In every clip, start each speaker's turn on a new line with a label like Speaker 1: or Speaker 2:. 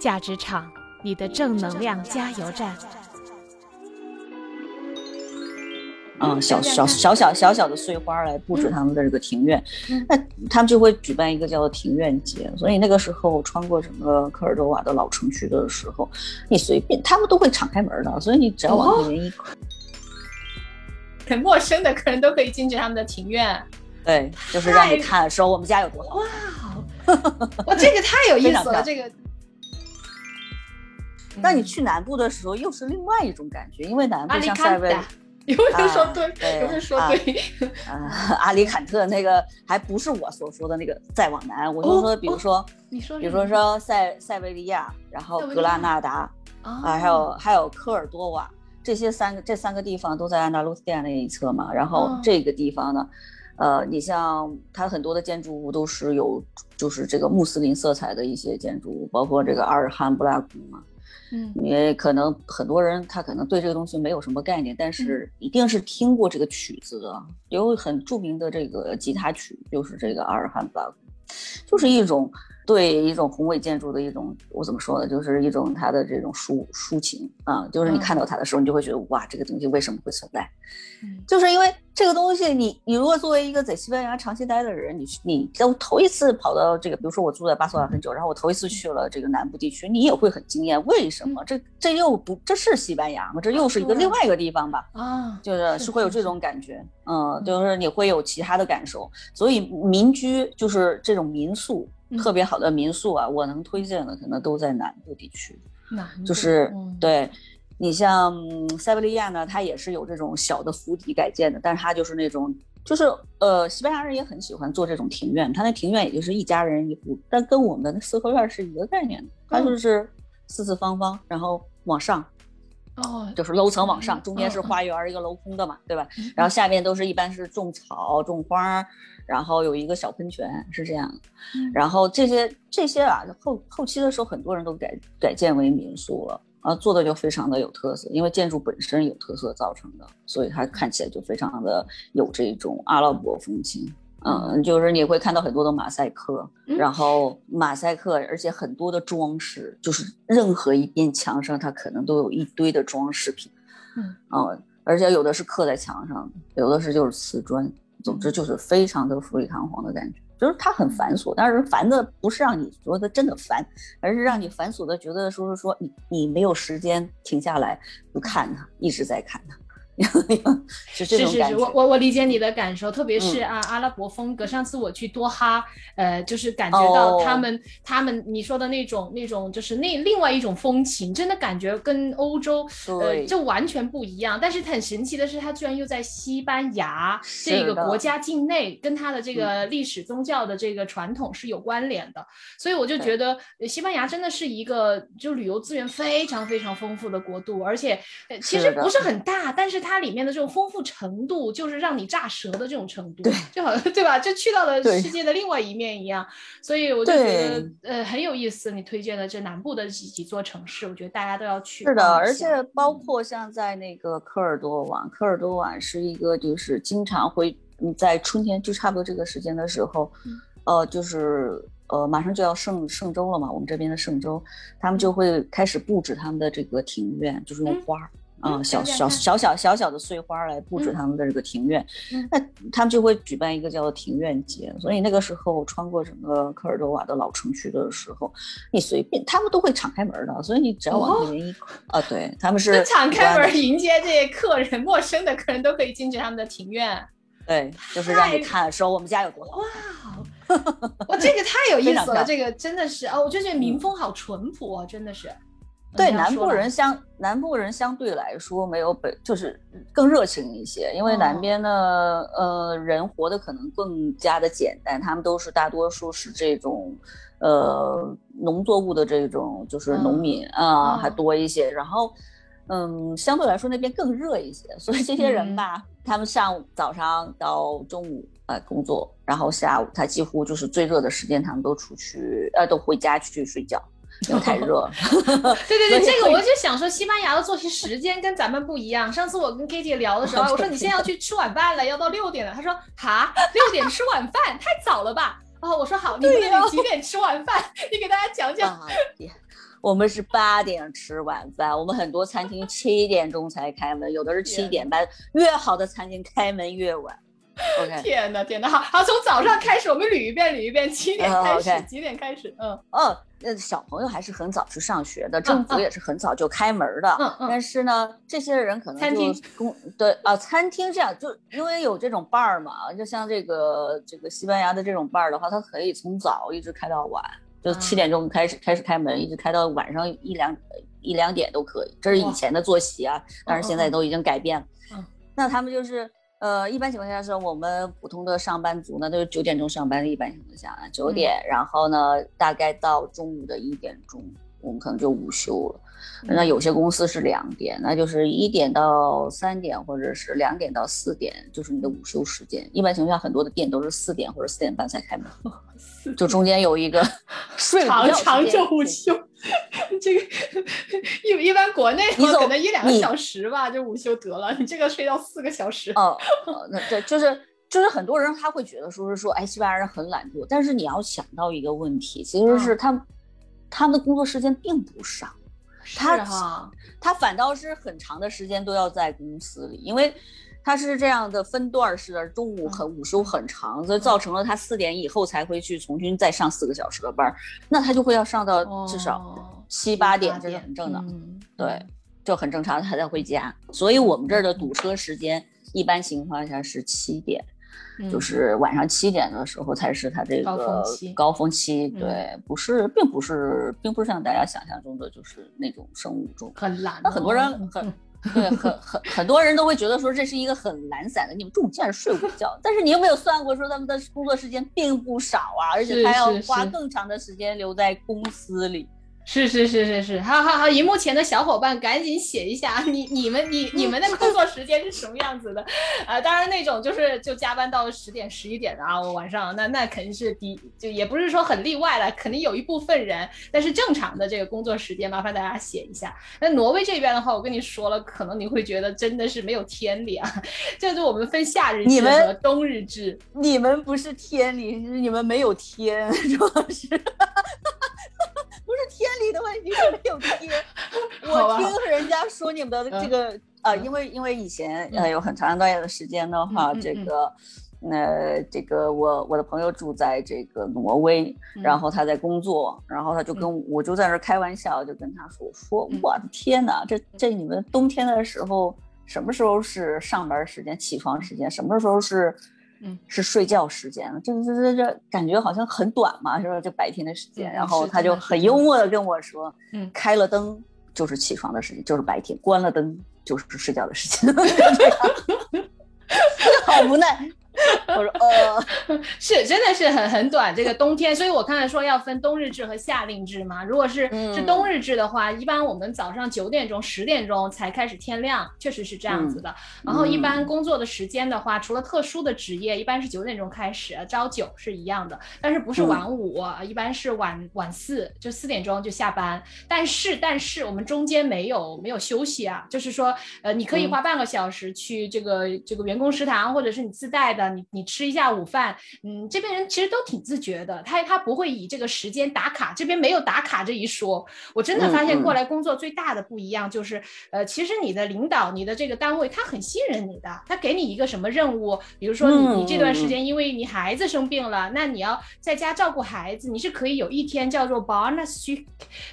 Speaker 1: 价值场，你的正能量加油站。
Speaker 2: 嗯，小小小小小小的碎花来布置他们的这个庭院，那他们就会举办一个叫做庭院节。所以那个时候穿过整个科尔多瓦的老城区的时候，你随便他们都会敞开门的，所以你只要往里面一，
Speaker 3: 很陌生的客人都可以进去他们的庭院。
Speaker 2: 对，就是让你看说我们家有多好。
Speaker 3: 哇，哇，这个太有意思了，这个。
Speaker 2: 当你去南部的时候，又是另外一种感觉，因为南部像塞维。
Speaker 3: 有没有说对？有没有说对？
Speaker 2: 啊，阿里坎特那个还不是我所说的那个再往南，我就说，比如说，
Speaker 3: 你说，
Speaker 2: 比如说塞塞维利亚，然后格拉纳达，啊，还有还有科尔多瓦，这些三个这三个地方都在安达卢斯亚那一侧嘛。然后这个地方呢，呃，你像它很多的建筑物都是有就是这个穆斯林色彩的一些建筑物，包括这个阿尔罕布拉宫嘛。
Speaker 3: 嗯，
Speaker 2: 也可能很多人他可能对这个东西没有什么概念，但是一定是听过这个曲子的，有很著名的这个吉他曲，就是这个阿尔罕布拉，就是一种。对一种宏伟建筑的一种，我怎么说呢？就是一种它的这种抒抒情啊，就是你看到它的时候，你就会觉得哇，这个东西为什么会存在？
Speaker 3: 嗯，
Speaker 2: 就是因为这个东西，你你如果作为一个在西班牙长期待的人，你你都头一次跑到这个，比如说我住在巴塞尔很久，然后我头一次去了这个南部地区，你也会很惊艳。为什么？这这又不这是西班牙吗？这又是一个另外一个地方吧？
Speaker 3: 啊，
Speaker 2: 就是是会有这种感觉，嗯，就是你会有其他的感受。所以民居就是这种民宿。特别好的民宿啊，我能推荐的可能都在南部地区。就是对，你像塞维利亚呢，它也是有这种小的府邸改建的，但是它就是那种，就是呃，西班牙人也很喜欢做这种庭院。它那庭院也就是一家人一户，但跟我们的那四合院是一个概念的，它就是四四方方，然后往上。
Speaker 3: 哦，
Speaker 2: 就是楼层往上，中间是花园，一个镂空的嘛，对吧？然后下面都是一般是种草、种花，然后有一个小喷泉，是这样。然后这些这些啊，后后期的时候，很多人都改改建为民宿了啊，做的就非常的有特色，因为建筑本身有特色造成的，所以它看起来就非常的有这种阿拉伯风情。嗯，就是你会看到很多的马赛克，然后马赛克，而且很多的装饰，就是任何一面墙上，它可能都有一堆的装饰品。
Speaker 3: 嗯，
Speaker 2: 而且有的是刻在墙上的，有的是就是瓷砖，总之就是非常的富丽堂皇的感觉。就是它很繁琐，但是烦的不是让你觉得真的烦，而是让你繁琐的觉得说是说你你没有时间停下来就看它，一直在看它。是
Speaker 3: 是是，我我我理解你的感受，特别是啊阿拉伯风格。上次我去多哈，呃，就是感觉到他们他们你说的那种那种，就是那另外一种风情，真的感觉跟欧洲呃就完全不一样。但是很神奇的是，它居然又在西班牙这个国家境内，跟它的这个历史宗教的这个传统是有关联的。所以我就觉得西班牙真的是一个就旅游资源非常非常丰富的国度，而且其实不是很大，但是它。它里面的这种丰富程度，就是让你炸舌的这种程度，
Speaker 2: 对，
Speaker 3: 就好像 对吧？就去到了世界的另外一面一样，所以我就觉得呃很有意思。你推荐的这南部的几几座城市，我觉得大家都要去。
Speaker 2: 是的，而且包括像在那个科尔多瓦，科尔多瓦是一个就是经常会在春天就差不多这个时间的时候，呃，就是呃马上就要圣圣周了嘛，我们这边的圣周，他们就会开始布置他们的这个庭院，就是用花。嗯，小小小小小小的碎花来布置他们的这个庭院，那他们就会举办一个叫做庭院节。所以那个时候穿过整个科尔多瓦的老城区的时候，你随便他们都会敞开门的。所以你只要往里面一啊，对他们是
Speaker 3: 敞开门迎接这些客人，陌生的客人都可以进去他们的庭院。
Speaker 2: 对，就是让你看说我们家有多好。
Speaker 3: 哇，哇，这个太有 意思了，这个真的是哦，我就觉得民风好淳朴啊，真的是。
Speaker 2: 对南部人相南部人相对来说没有北就是更热情一些，因为南边的呃人活得可能更加的简单，他们都是大多数是这种呃农作物的这种就是农民啊还多一些，然后嗯相对来说那边更热一些，所以这些人吧，他们上午早上到中午呃工作，然后下午他几乎就是最热的时间，他们都出去呃都回家去睡觉。因为太 热，
Speaker 3: 对对对，这个我就想说，西班牙的作息时间跟咱们不一样。上次我跟 Kitty 聊的时候，我说你现在要去吃晚饭了，要到六点了。他说哈，六点吃晚饭太早了吧？哦，我说好，你们那里几点吃晚饭？你给大家讲讲。
Speaker 2: 我们是八点吃晚饭，我们很多餐厅七点钟才开门，有的是七点半。越好的餐厅开门越晚。OK。
Speaker 3: 天哪，天哪，好好从早上开始，我们捋一遍，捋一遍，七点开始，几点开始？嗯
Speaker 2: 嗯，那小朋友还是很早去上学的，政府也是很早就开门的。
Speaker 3: 嗯嗯。
Speaker 2: 但是呢，这些人可能就工对啊，餐厅这样就因为有这种 bar 嘛，就像这个这个西班牙的这种 bar 的话，他可以从早一直开到晚。就七点钟开始开始开门，一直开到晚上一两一两点都可以。这是以前的作息啊，但是现在都已经改变了。嗯，那他们就是呃，一般情况下是我们普通的上班族呢，都是九点钟上班的。一般情况下，九点，然后呢，大概到中午的一点钟，我们可能就午休了。那有些公司是两点，那就是一点到三点，或者是两点到四点，就是你的午休时间。一般情况下，很多的店都是四点或者四点半才开门，就中间有一个 睡
Speaker 3: 长长久午休。这个一一般国内你可能一两个小时吧，就午休得了。你这个睡到四个小时。
Speaker 2: 哦，那对，就是就是很多人他会觉得说是说，哎，西班牙人很懒惰。但是你要想到一个问题，其实是他他们的工作时间并不少。他他反倒是很长的时间都要在公司里，因为他是这样的分段式的，中午很午休很长，所以造成了他四点以后才会去重新再上四个小时的班，那他就会要上到至少七八点，这是很正的，对，就很正常，他才回家。所以我们这儿的堵车时间一般情况下是七点。就是晚上七点的时候才是他这个高峰期，高峰期对，不是，并不是，并不是像大家想象中的就是那种生物钟
Speaker 3: 很懒。
Speaker 2: 那很多人很 对，很很很多人都会觉得说这是一个很懒散的，你们中午竟然睡午觉。但是你有没有算过说他们的工作时间并不少啊，而且他要花更长的时间留在公司里。
Speaker 3: 是是是是是，好好好，荧幕前的小伙伴赶紧写一下，你你们你你们的工作时间是什么样子的？啊，当然那种就是就加班到十点十一点的啊，晚上那那肯定是低，就也不是说很例外了，肯定有一部分人，但是正常的这个工作时间，麻烦大家写一下。那挪威这边的话，我跟你说了，可能你会觉得真的是没有天理啊，就是我们分夏日制和冬日制，
Speaker 2: 你们不是天理，是你们没有天，主要是。不是天理的问题，是没有贴。我听人家说你们的这个呃，因为因为以前呃有很长一段的时间的话，这个呃这个我我的朋友住在这个挪威，然后他在工作，然后他就跟我就在那开玩笑，就跟他说说我的天哪，这这你们冬天的时候什么时候是上班时间、起床时间，什么时候是？嗯，是睡觉时间了，这这这这感觉好像很短嘛，是吧？就白天的时间，然后他就很幽。默的跟我说，嗯，开了灯就是起床的时间，就是白天，关了灯就是睡觉的时间，好无奈。我说呃，
Speaker 3: 是真的是很很短这个冬天，所以我刚才说要分冬日制和夏令制嘛。如果是是冬日制的话，一般我们早上九点钟、十点钟才开始天亮，确实是这样子的。然后一般工作的时间的话，除了特殊的职业，一般是九点钟开始，朝九是一样的，但是不是晚五，一般是晚晚四，就四点钟就下班。但是但是我们中间没有没有休息啊，就是说呃，你可以花半个小时去这个这个员工食堂，或者是你自带的。你你吃一下午饭，嗯，这边人其实都挺自觉的，他他不会以这个时间打卡，这边没有打卡这一说。我真的发现过来工作最大的不一样就是，呃，其实你的领导、你的这个单位他很信任你的，他给你一个什么任务，比如说你你这段时间因为你孩子生病了，那你要在家照顾孩子，你是可以有一天叫做 bonus，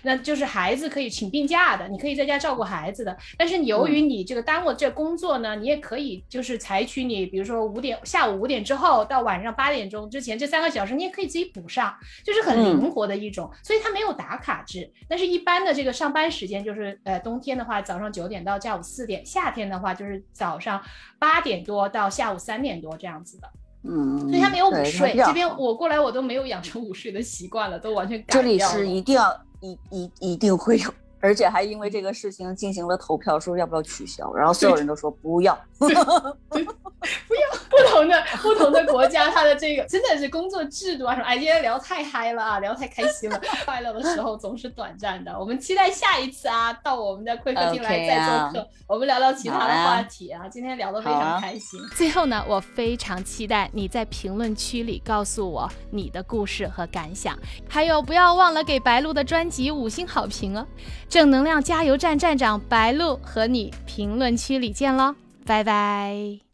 Speaker 3: 那就是孩子可以请病假的，你可以在家照顾孩子的。但是由于你这个耽误这工作呢，你也可以就是采取你比如说五点下。午五点之后到晚上八点钟之前这三个小时，你也可以自己补上，就是很灵活的一种。所以它没有打卡制，但是一般的这个上班时间就是，呃，冬天的话早上九点到下午四点，夏天的话就是早上八点多到下午三点多这样子的。
Speaker 2: 嗯，
Speaker 3: 所以他没有午睡。这边我过来我都没有养成午睡的习惯了，都完全改
Speaker 2: 这里是一定要一一一定会有。而且还因为这个事情进行了投票，说要不要取消，然后所有人都说不要。
Speaker 3: 不要，不同的不同的国家，它的这个真的是工作制度啊什么。哎，今天聊太嗨了啊，聊太开心了。快乐的时候总是短暂的，我们期待下一次啊，到我们的会客厅来再做客，我们聊聊其他的话题啊。今天聊得非常开心。
Speaker 1: 最后呢，我非常期待你在评论区里告诉我你的故事和感想，还有不要忘了给白鹿的专辑五星好评哦。正能量加油站站长白鹿和你评论区里见喽。拜拜。